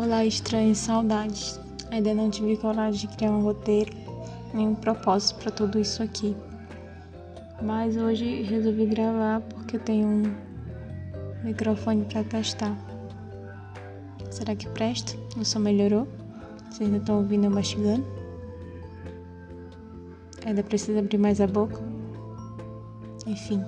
Olá, estranho, saudades. Ainda não tive coragem de criar um roteiro, nenhum propósito para tudo isso aqui. Mas hoje resolvi gravar porque eu tenho um microfone para testar. Será que presta? O som melhorou? Vocês ainda estão ouvindo eu mastigando? Ainda precisa abrir mais a boca? Enfim.